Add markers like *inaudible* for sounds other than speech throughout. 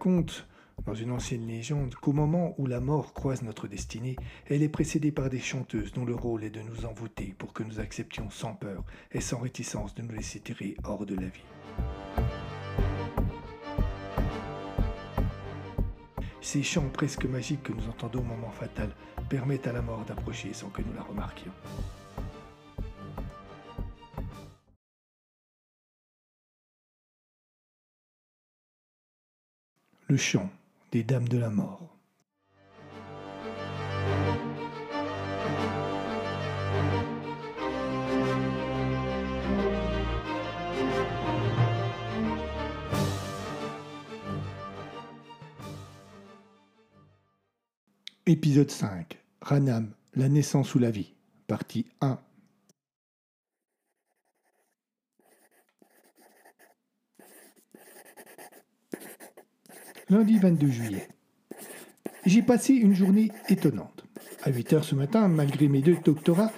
raconte dans une ancienne légende qu'au moment où la mort croise notre destinée, elle est précédée par des chanteuses dont le rôle est de nous envoûter pour que nous acceptions sans peur et sans réticence de nous laisser tirer hors de la vie. Ces chants presque magiques que nous entendons au moment fatal permettent à la mort d'approcher sans que nous la remarquions. Le chant des Dames de la Mort. Épisode 5. Ranam, la naissance ou la vie. Partie 1. Lundi 22 juillet. J'ai passé une journée étonnante. À 8 heures ce matin, malgré mes deux doctorats,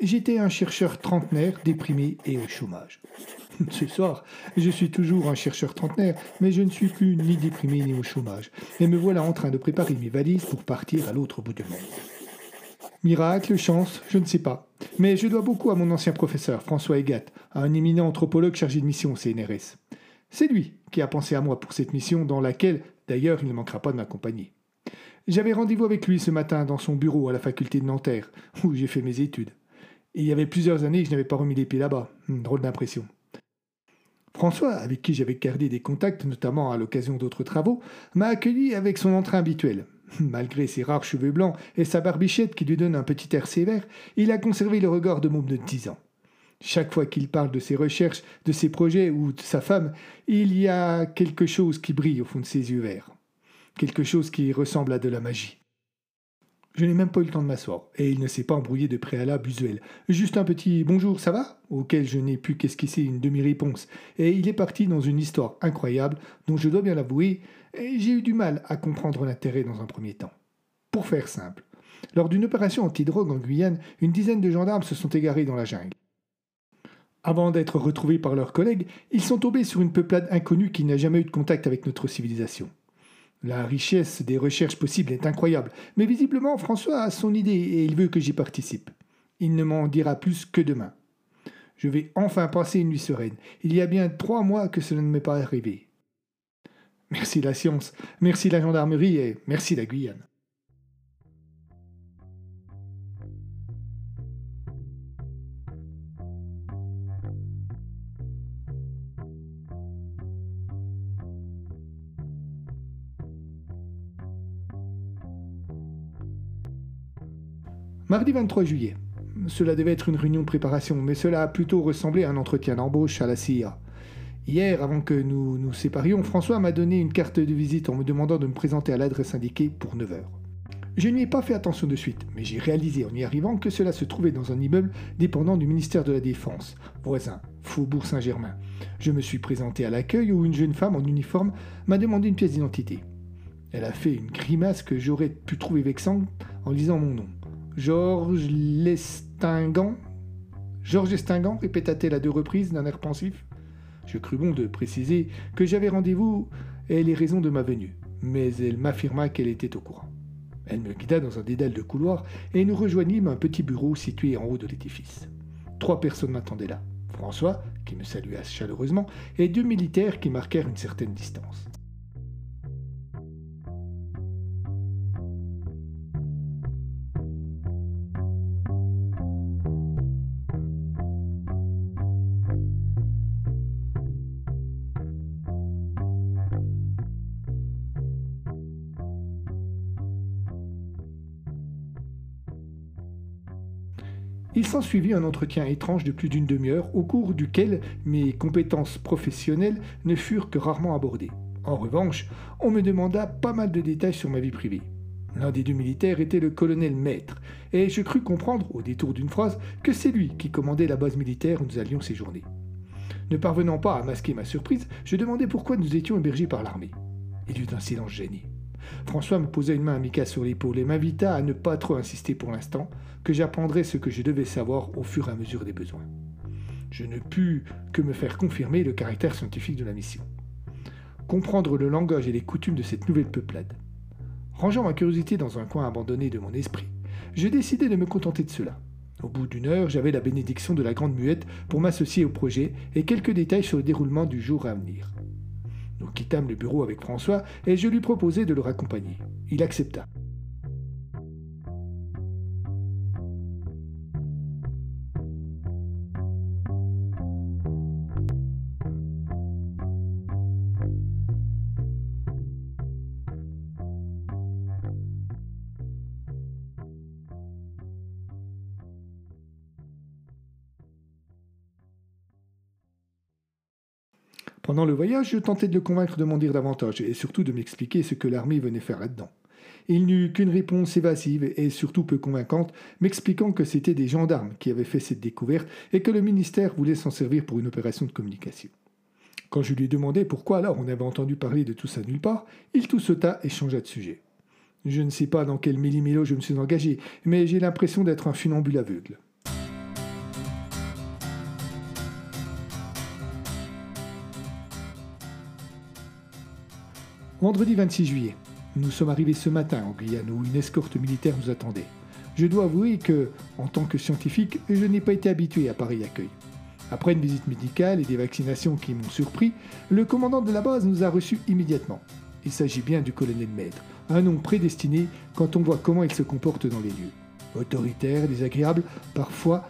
j'étais un chercheur trentenaire déprimé et au chômage. *laughs* Ce soir, je suis toujours un chercheur trentenaire, mais je ne suis plus ni déprimé ni au chômage, et me voilà en train de préparer mes valises pour partir à l'autre bout du monde. Miracle, chance, je ne sais pas. Mais je dois beaucoup à mon ancien professeur, François Egat, un éminent anthropologue chargé de mission au CNRS. C'est lui qui a pensé à moi pour cette mission dans laquelle, d'ailleurs, il ne manquera pas de m'accompagner. J'avais rendez-vous avec lui ce matin dans son bureau à la faculté de Nanterre, *laughs* où j'ai fait mes études. Il y avait plusieurs années que je n'avais pas remis les pieds là-bas. Hum, drôle d'impression. François, avec qui j'avais gardé des contacts, notamment à l'occasion d'autres travaux, m'a accueilli avec son entrain habituel. *laughs* Malgré ses rares cheveux blancs et sa barbichette qui lui donne un petit air sévère, il a conservé le regard de môme de dix ans. Chaque fois qu'il parle de ses recherches, de ses projets ou de sa femme, il y a quelque chose qui brille au fond de ses yeux verts. Quelque chose qui ressemble à de la magie. Je n'ai même pas eu le temps de m'asseoir, et il ne s'est pas embrouillé de préalable usuel. Juste un petit bonjour, ça va? auquel je n'ai pu qu'esquisser une demi-réponse, et il est parti dans une histoire incroyable dont je dois bien l'avouer, j'ai eu du mal à comprendre l'intérêt dans un premier temps. Pour faire simple, lors d'une opération anti-drogue en Guyane, une dizaine de gendarmes se sont égarés dans la jungle. Avant d'être retrouvés par leurs collègues, ils sont tombés sur une peuplade inconnue qui n'a jamais eu de contact avec notre civilisation. La richesse des recherches possibles est incroyable, mais visiblement François a son idée et il veut que j'y participe. Il ne m'en dira plus que demain. Je vais enfin passer une nuit sereine. Il y a bien trois mois que cela ne m'est pas arrivé. Merci la science, merci la gendarmerie et merci la Guyane. Mardi 23 juillet. Cela devait être une réunion de préparation, mais cela a plutôt ressemblé à un entretien d'embauche à la CIA. Hier, avant que nous nous séparions, François m'a donné une carte de visite en me demandant de me présenter à l'adresse indiquée pour 9 heures. Je n'y ai pas fait attention de suite, mais j'ai réalisé en y arrivant que cela se trouvait dans un immeuble dépendant du ministère de la Défense, voisin, Faubourg Saint-Germain. Je me suis présenté à l'accueil où une jeune femme en uniforme m'a demandé une pièce d'identité. Elle a fait une grimace que j'aurais pu trouver vexante en lisant mon nom. Georges Lestingant Georges Lestingant répéta-t-elle à deux reprises d'un air pensif. Je crus bon de préciser que j'avais rendez-vous et les raisons de ma venue, mais elle m'affirma qu'elle était au courant. Elle me guida dans un dédale de couloir et nous rejoignîmes un petit bureau situé en haut de l'édifice. Trois personnes m'attendaient là. François, qui me salua chaleureusement, et deux militaires qui marquèrent une certaine distance. Il s'ensuivit un entretien étrange de plus d'une demi-heure au cours duquel mes compétences professionnelles ne furent que rarement abordées. En revanche, on me demanda pas mal de détails sur ma vie privée. L'un des deux militaires était le colonel Maître, et je crus comprendre, au détour d'une phrase, que c'est lui qui commandait la base militaire où nous allions séjourner. Ne parvenant pas à masquer ma surprise, je demandai pourquoi nous étions hébergés par l'armée. Il y eut un silence gêné. François me posa une main amicale sur l'épaule et m'invita à ne pas trop insister pour l'instant, que j'apprendrais ce que je devais savoir au fur et à mesure des besoins. Je ne pus que me faire confirmer le caractère scientifique de la mission. Comprendre le langage et les coutumes de cette nouvelle peuplade. Rangeant ma curiosité dans un coin abandonné de mon esprit, je décidai de me contenter de cela. Au bout d'une heure, j'avais la bénédiction de la grande muette pour m'associer au projet et quelques détails sur le déroulement du jour à venir. Nous quittâmes le bureau avec François et je lui proposai de le raccompagner. Il accepta. Le voyage, je tentais de le convaincre de m'en dire davantage et surtout de m'expliquer ce que l'armée venait faire là-dedans. Il n'eut qu'une réponse évasive et surtout peu convaincante, m'expliquant que c'était des gendarmes qui avaient fait cette découverte et que le ministère voulait s'en servir pour une opération de communication. Quand je lui demandai pourquoi alors on avait entendu parler de tout ça nulle part, il toussota et changea de sujet. Je ne sais pas dans quel millimélo je me suis engagé, mais j'ai l'impression d'être un funambule aveugle. Vendredi 26 juillet. Nous sommes arrivés ce matin en Guyane où une escorte militaire nous attendait. Je dois avouer que, en tant que scientifique, je n'ai pas été habitué à pareil accueil. Après une visite médicale et des vaccinations qui m'ont surpris, le commandant de la base nous a reçus immédiatement. Il s'agit bien du colonel Maître, un nom prédestiné quand on voit comment il se comporte dans les lieux. Autoritaire, désagréable, parfois,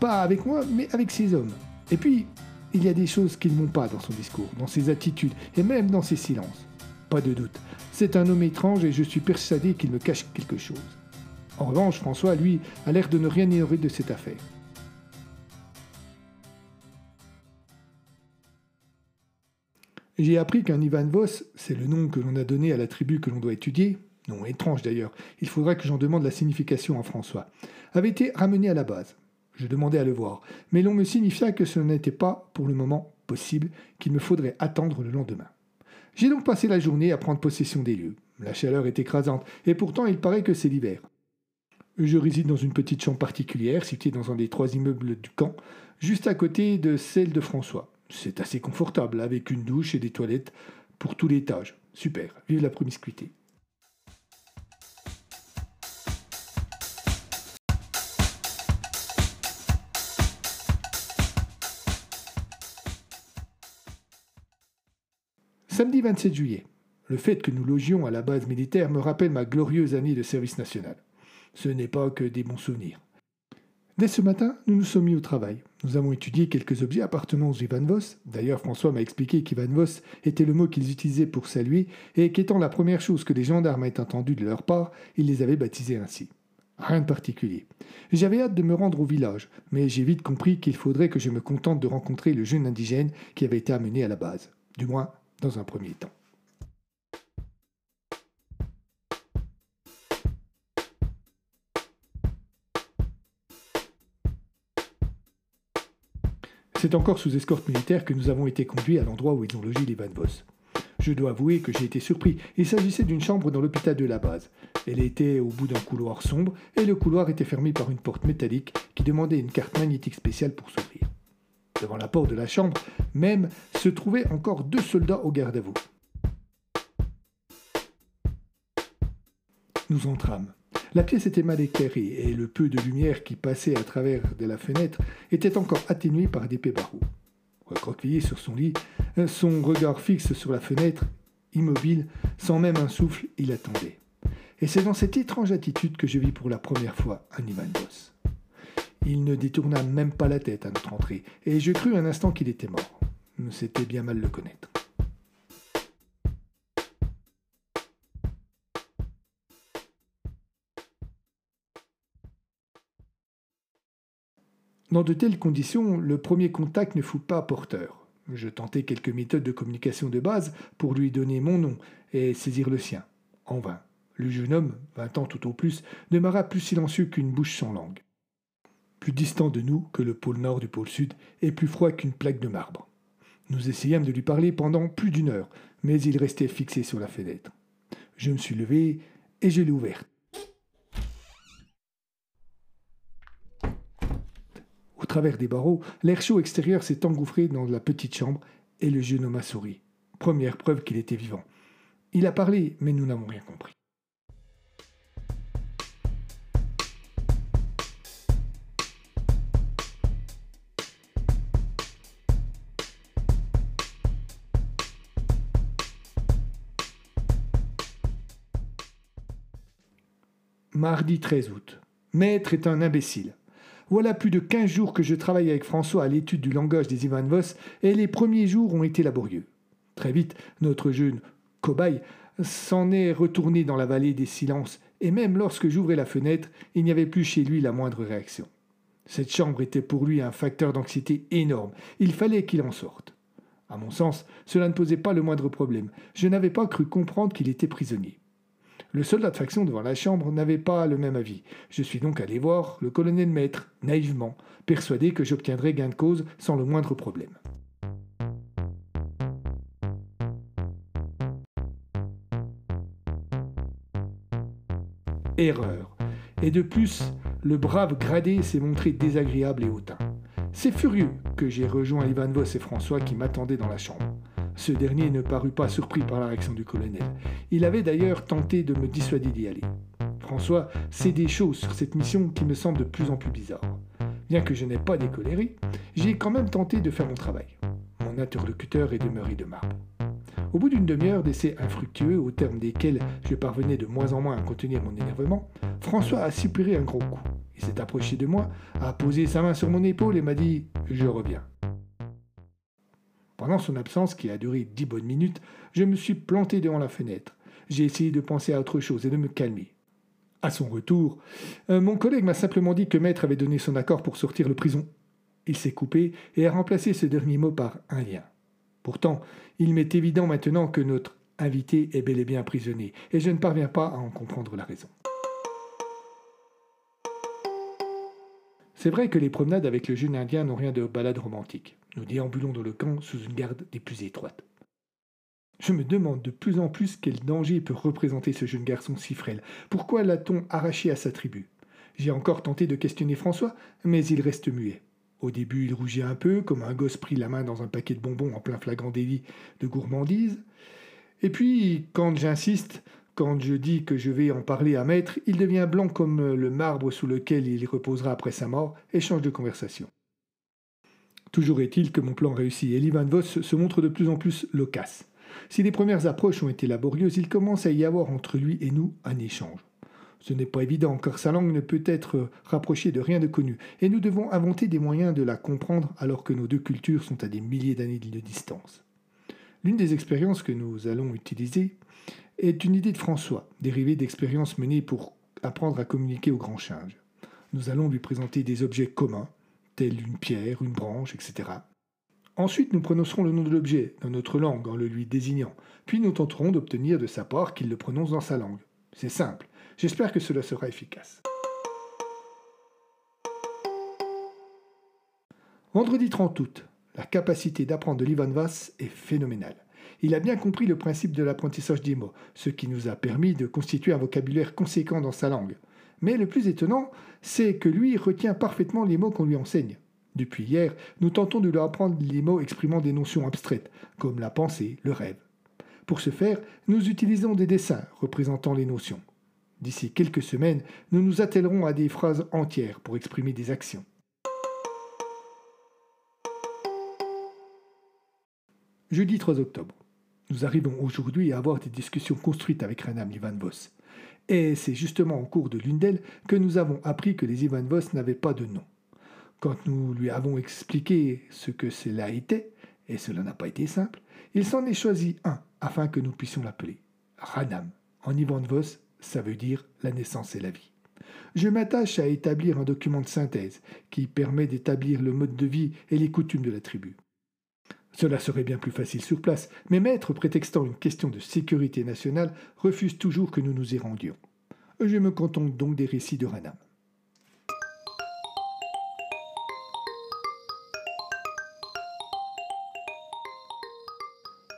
pas avec moi, mais avec ses hommes. Et puis, il y a des choses qui ne vont pas dans son discours, dans ses attitudes et même dans ses silences pas de doute. C'est un homme étrange et je suis persuadé qu'il me cache quelque chose. En revanche, François, lui, a l'air de ne rien ignorer de cette affaire. J'ai appris qu'un Ivan Voss, c'est le nom que l'on a donné à la tribu que l'on doit étudier, nom étrange d'ailleurs, il faudra que j'en demande la signification à François, avait été ramené à la base. Je demandais à le voir, mais l'on me signifia que ce n'était pas, pour le moment, possible, qu'il me faudrait attendre le lendemain. J'ai donc passé la journée à prendre possession des lieux. La chaleur est écrasante, et pourtant il paraît que c'est l'hiver. Je réside dans une petite chambre particulière, située dans un des trois immeubles du camp, juste à côté de celle de François. C'est assez confortable, avec une douche et des toilettes pour tout l'étage. Super, vive la promiscuité. Samedi 27 juillet. Le fait que nous logions à la base militaire me rappelle ma glorieuse année de service national. Ce n'est pas que des bons souvenirs. Dès ce matin, nous nous sommes mis au travail. Nous avons étudié quelques objets appartenant aux Ivan Voss. D'ailleurs, François m'a expliqué qu'Ivan Voss était le mot qu'ils utilisaient pour saluer et qu'étant la première chose que les gendarmes aient entendue de leur part, ils les avaient baptisés ainsi. Rien de particulier. J'avais hâte de me rendre au village, mais j'ai vite compris qu'il faudrait que je me contente de rencontrer le jeune indigène qui avait été amené à la base. Du moins, dans un premier temps. C'est encore sous escorte militaire que nous avons été conduits à l'endroit où ils ont logé les Van Voss. Je dois avouer que j'ai été surpris. Il s'agissait d'une chambre dans l'hôpital de la base. Elle était au bout d'un couloir sombre et le couloir était fermé par une porte métallique qui demandait une carte magnétique spéciale pour s'ouvrir. Devant la porte de la chambre même se trouvaient encore deux soldats au garde à vous. Nous entrâmes. La pièce était mal éclairée et le peu de lumière qui passait à travers de la fenêtre était encore atténué par d'épais barreaux. Recroquevillé sur son lit, son regard fixe sur la fenêtre, immobile, sans même un souffle, il attendait. Et c'est dans cette étrange attitude que je vis pour la première fois un Ivan. Il ne détourna même pas la tête à notre entrée, et je crus un instant qu'il était mort. C'était bien mal le connaître. Dans de telles conditions, le premier contact ne fut pas porteur. Je tentai quelques méthodes de communication de base pour lui donner mon nom et saisir le sien. En vain. Le jeune homme, vingt ans tout au plus, demeura plus silencieux qu'une bouche sans langue. Plus distant de nous que le pôle nord du pôle sud, et plus froid qu'une plaque de marbre. Nous essayâmes de lui parler pendant plus d'une heure, mais il restait fixé sur la fenêtre. Je me suis levé et je l'ai ouverte. Au travers des barreaux, l'air chaud extérieur s'est engouffré dans la petite chambre et le jeune homme a souri. Première preuve qu'il était vivant. Il a parlé, mais nous n'avons rien compris. Mardi 13 août. Maître est un imbécile. Voilà plus de quinze jours que je travaille avec François à l'étude du langage des Ivan Voss, et les premiers jours ont été laborieux. Très vite, notre jeune cobaye s'en est retourné dans la vallée des silences, et même lorsque j'ouvrais la fenêtre, il n'y avait plus chez lui la moindre réaction. Cette chambre était pour lui un facteur d'anxiété énorme. Il fallait qu'il en sorte. À mon sens, cela ne posait pas le moindre problème. Je n'avais pas cru comprendre qu'il était prisonnier. Le soldat de faction devant la chambre n'avait pas le même avis. Je suis donc allé voir le colonel maître, naïvement, persuadé que j'obtiendrais gain de cause sans le moindre problème. Erreur. Et de plus, le brave gradé s'est montré désagréable et hautain. C'est furieux que j'ai rejoint Ivan Voss et François qui m'attendaient dans la chambre. Ce dernier ne parut pas surpris par la réaction du colonel. Il avait d'ailleurs tenté de me dissuader d'y aller. François sait des choses sur cette mission qui me semblent de plus en plus bizarres. Bien que je n'ai pas décoléré, j'ai quand même tenté de faire mon travail. Mon interlocuteur est demeuré de marbre. Au bout d'une demi-heure d'essais infructueux, au terme desquels je parvenais de moins en moins à contenir mon énervement, François a soupiré un gros coup. Il s'est approché de moi, a posé sa main sur mon épaule et m'a dit Je reviens. Pendant son absence, qui a duré dix bonnes minutes, je me suis planté devant la fenêtre. J'ai essayé de penser à autre chose et de me calmer. À son retour, euh, mon collègue m'a simplement dit que Maître avait donné son accord pour sortir de prison. Il s'est coupé et a remplacé ce dernier mot par un lien. Pourtant, il m'est évident maintenant que notre invité est bel et bien prisonnier, et je ne parviens pas à en comprendre la raison. C'est vrai que les promenades avec le jeune Indien n'ont rien de balade romantique. Nous déambulons dans le camp sous une garde des plus étroites. Je me demande de plus en plus quel danger peut représenter ce jeune garçon si frêle. Pourquoi l'a-t-on arraché à sa tribu? J'ai encore tenté de questionner François, mais il reste muet. Au début, il rougit un peu, comme un gosse pris la main dans un paquet de bonbons en plein flagrant délit de gourmandise. Et puis, quand j'insiste, quand je dis que je vais en parler à Maître, il devient blanc comme le marbre sous lequel il reposera après sa mort et change de conversation. Toujours est-il que mon plan réussit et l'Ivan Voss se montre de plus en plus loquace. Si les premières approches ont été laborieuses, il commence à y avoir entre lui et nous un échange. Ce n'est pas évident car sa langue ne peut être rapprochée de rien de connu, et nous devons inventer des moyens de la comprendre alors que nos deux cultures sont à des milliers d'années de distance. L'une des expériences que nous allons utiliser est une idée de François, dérivée d'expériences menées pour apprendre à communiquer au grand singe. Nous allons lui présenter des objets communs, telle une pierre, une branche, etc. Ensuite, nous prononcerons le nom de l'objet dans notre langue en le lui désignant, puis nous tenterons d'obtenir de sa part qu'il le prononce dans sa langue. C'est simple. J'espère que cela sera efficace. Vendredi 30 août. La capacité d'apprendre de l'Ivan Vass est phénoménale. Il a bien compris le principe de l'apprentissage des mots, ce qui nous a permis de constituer un vocabulaire conséquent dans sa langue. Mais le plus étonnant, c'est que lui retient parfaitement les mots qu'on lui enseigne. Depuis hier, nous tentons de lui apprendre les mots exprimant des notions abstraites, comme la pensée, le rêve. Pour ce faire, nous utilisons des dessins représentant les notions. D'ici quelques semaines, nous nous attellerons à des phrases entières pour exprimer des actions. Jeudi 3 octobre. Nous arrivons aujourd'hui à avoir des discussions construites avec Renam Ivan Voss. Et c'est justement au cours de l'une d'elles que nous avons appris que les Ivan Voss n'avaient pas de nom. Quand nous lui avons expliqué ce que cela était, et cela n'a pas été simple, il s'en est choisi un afin que nous puissions l'appeler Ranam. En Ivan Voss, ça veut dire la naissance et la vie. Je m'attache à établir un document de synthèse qui permet d'établir le mode de vie et les coutumes de la tribu. Cela serait bien plus facile sur place, mais maître, prétextant une question de sécurité nationale, refuse toujours que nous nous y rendions. Je me contente donc des récits de Ranam.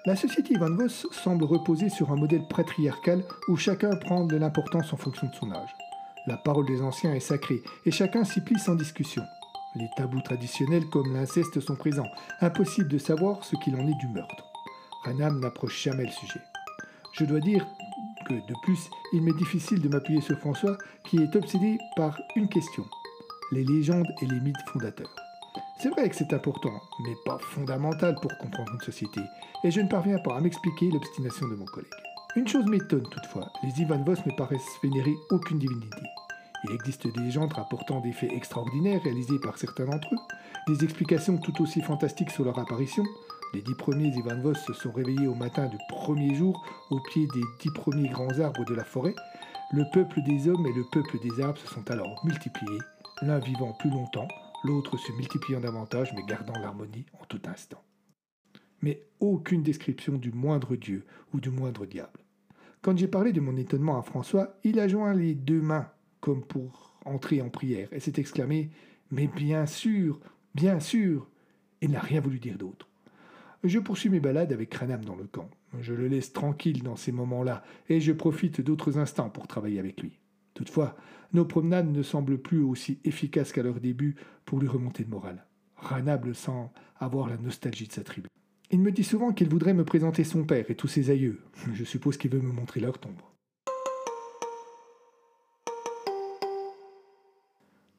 La société Van Voss semble reposer sur un modèle patriarcal où chacun prend de l'importance en fonction de son âge. La parole des anciens est sacrée et chacun s'y plie sans discussion. Les tabous traditionnels comme l'inceste sont présents. Impossible de savoir ce qu'il en est du meurtre. Ranam n'approche jamais le sujet. Je dois dire que, de plus, il m'est difficile de m'appuyer sur François, qui est obsédé par une question les légendes et les mythes fondateurs. C'est vrai que c'est important, mais pas fondamental pour comprendre une société, et je ne parviens pas à m'expliquer l'obstination de mon collègue. Une chose m'étonne toutefois, les Ivan Voss ne paraissent vénérer aucune divinité. Il existe des légendes rapportant des faits extraordinaires réalisés par certains d'entre eux, des explications tout aussi fantastiques sur leur apparition. Les dix premiers Ivan Voss se sont réveillés au matin du premier jour au pied des dix premiers grands arbres de la forêt. Le peuple des hommes et le peuple des arbres se sont alors multipliés, l'un vivant plus longtemps, l'autre se multipliant davantage mais gardant l'harmonie en tout instant. Mais aucune description du moindre dieu ou du moindre diable. Quand j'ai parlé de mon étonnement à François, il a joint les deux mains comme pour entrer en prière, et s'est exclamé Mais bien sûr, bien sûr Il n'a rien voulu dire d'autre. Je poursuis mes balades avec Cranham dans le camp. Je le laisse tranquille dans ces moments-là, et je profite d'autres instants pour travailler avec lui. Toutefois, nos promenades ne semblent plus aussi efficaces qu'à leur début pour lui remonter le moral. Ranable semble avoir la nostalgie de sa tribu. Il me dit souvent qu'il voudrait me présenter son père et tous ses aïeux. Je suppose qu'il veut me montrer leur tombe.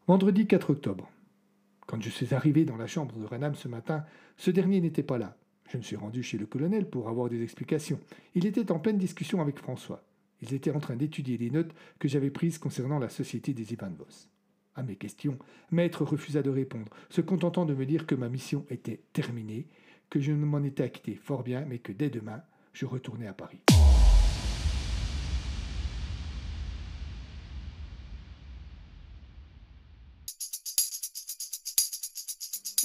Vendredi 4 octobre. Quand je suis arrivé dans la chambre de Ranam ce matin, ce dernier n'était pas là. Je me suis rendu chez le colonel pour avoir des explications. Il était en pleine discussion avec François. Ils étaient en train d'étudier les notes que j'avais prises concernant la société des Ivan Voss. À mes questions, Maître refusa de répondre, se contentant de me dire que ma mission était terminée, que je ne m'en étais acquitté fort bien, mais que dès demain, je retournais à Paris.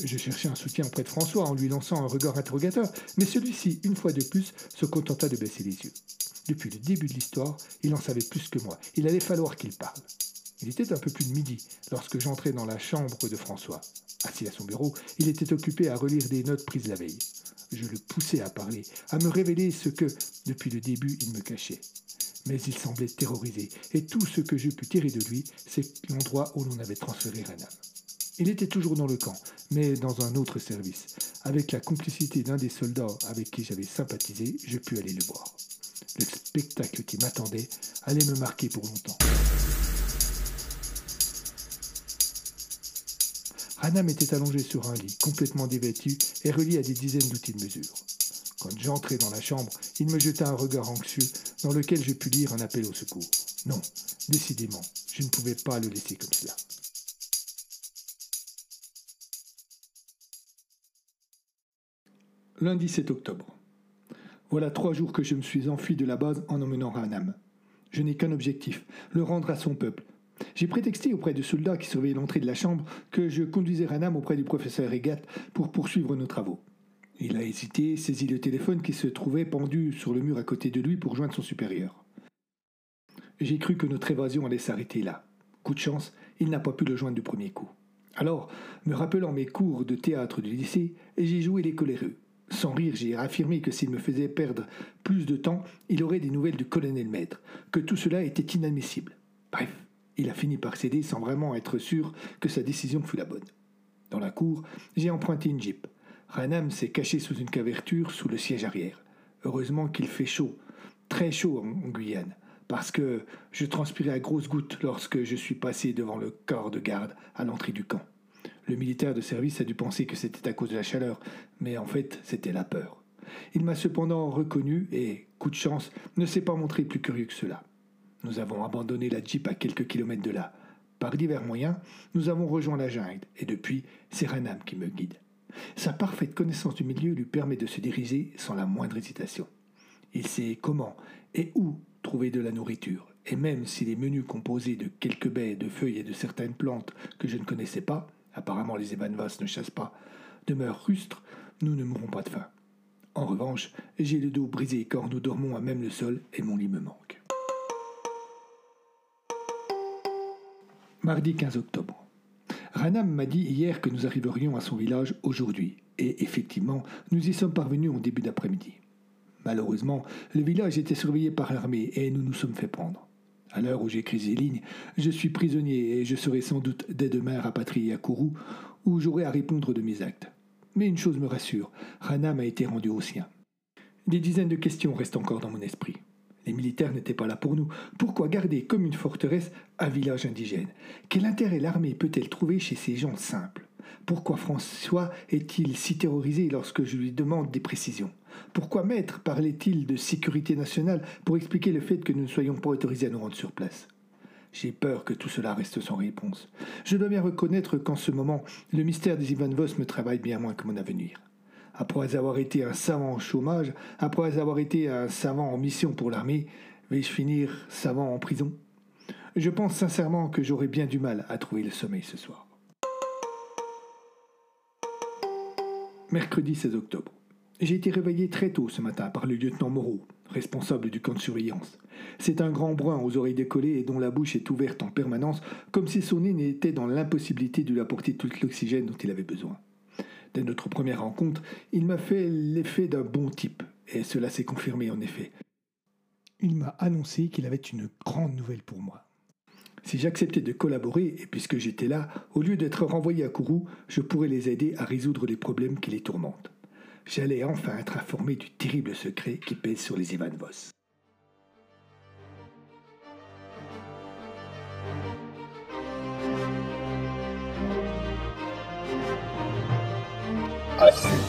Je cherchais un soutien auprès de François en lui lançant un regard interrogateur, mais celui-ci, une fois de plus, se contenta de baisser les yeux. Depuis le début de l'histoire, il en savait plus que moi. Il allait falloir qu'il parle. Il était un peu plus de midi lorsque j'entrai dans la chambre de François. Assis à son bureau, il était occupé à relire des notes prises la veille. Je le poussai à parler, à me révéler ce que, depuis le début, il me cachait. Mais il semblait terrorisé, et tout ce que je pus tirer de lui, c'est l'endroit où l'on avait transféré Renam. Il était toujours dans le camp, mais dans un autre service. Avec la complicité d'un des soldats avec qui j'avais sympathisé, je pus aller le voir. Le spectacle qui m'attendait allait me marquer pour longtemps. Hanam était allongé sur un lit, complètement dévêtu et relié à des dizaines d'outils de mesure. Quand j'entrai dans la chambre, il me jeta un regard anxieux dans lequel je pus lire un appel au secours. Non, décidément, je ne pouvais pas le laisser comme cela. Lundi 7 octobre. Voilà trois jours que je me suis enfui de la base en emmenant Ranam. Je n'ai qu'un objectif, le rendre à son peuple. J'ai prétexté auprès de soldats qui surveillaient l'entrée de la chambre que je conduisais Ranam auprès du professeur Egat pour poursuivre nos travaux. Il a hésité, saisi le téléphone qui se trouvait pendu sur le mur à côté de lui pour joindre son supérieur. J'ai cru que notre évasion allait s'arrêter là. Coup de chance, il n'a pas pu le joindre du premier coup. Alors, me rappelant mes cours de théâtre du lycée, j'ai joué les coléreux. Sans rire, j'ai affirmé que s'il me faisait perdre plus de temps, il aurait des nouvelles du colonel maître, que tout cela était inadmissible. Bref, il a fini par céder sans vraiment être sûr que sa décision fût la bonne. Dans la cour, j'ai emprunté une jeep. Ranam s'est caché sous une caverture sous le siège arrière. Heureusement qu'il fait chaud, très chaud en Guyane, parce que je transpirais à grosses gouttes lorsque je suis passé devant le corps de garde à l'entrée du camp. Le militaire de service a dû penser que c'était à cause de la chaleur, mais en fait c'était la peur. Il m'a cependant reconnu et, coup de chance, ne s'est pas montré plus curieux que cela. Nous avons abandonné la Jeep à quelques kilomètres de là. Par divers moyens, nous avons rejoint la jungle, et depuis, c'est Ranam qui me guide. Sa parfaite connaissance du milieu lui permet de se diriger sans la moindre hésitation. Il sait comment et où trouver de la nourriture, et même si les menus composés de quelques baies, de feuilles et de certaines plantes que je ne connaissais pas, apparemment les Evanvas ne chassent pas, demeurent rustres, nous ne mourrons pas de faim. En revanche, j'ai le dos brisé car nous dormons à même le sol et mon lit me manque. Mardi 15 octobre. Ranam m'a dit hier que nous arriverions à son village aujourd'hui, et effectivement, nous y sommes parvenus en début d'après-midi. Malheureusement, le village était surveillé par l'armée et nous nous sommes fait prendre. À l'heure où j'écris ces lignes, je suis prisonnier et je serai sans doute dès demain rapatrié à Kourou, où j'aurai à répondre de mes actes. Mais une chose me rassure, Ranam a été rendu au sien. Des dizaines de questions restent encore dans mon esprit. Les militaires n'étaient pas là pour nous. Pourquoi garder comme une forteresse un village indigène? Quel intérêt l'armée peut-elle trouver chez ces gens simples? Pourquoi François est-il si terrorisé lorsque je lui demande des précisions? Pourquoi Maître parlait-il de sécurité nationale pour expliquer le fait que nous ne soyons pas autorisés à nous rendre sur place? J'ai peur que tout cela reste sans réponse. Je dois bien reconnaître qu'en ce moment, le mystère des Ivan Voss me travaille bien moins que mon avenir après avoir été un savant en chômage, après avoir été un savant en mission pour l'armée, vais-je finir savant en prison? Je pense sincèrement que j'aurai bien du mal à trouver le sommeil ce soir. Mercredi 16 octobre. J'ai été réveillé très tôt ce matin par le lieutenant Moreau, responsable du camp de surveillance. C'est un grand brun aux oreilles décollées et dont la bouche est ouverte en permanence, comme si son nez n'était dans l'impossibilité de lui apporter tout l'oxygène dont il avait besoin de notre première rencontre, il m'a fait l'effet d'un bon type, et cela s'est confirmé en effet. Il m'a annoncé qu'il avait une grande nouvelle pour moi. Si j'acceptais de collaborer, et puisque j'étais là, au lieu d'être renvoyé à Kourou, je pourrais les aider à résoudre les problèmes qui les tourmentent. J'allais enfin être informé du terrible secret qui pèse sur les Ivan Voss. See.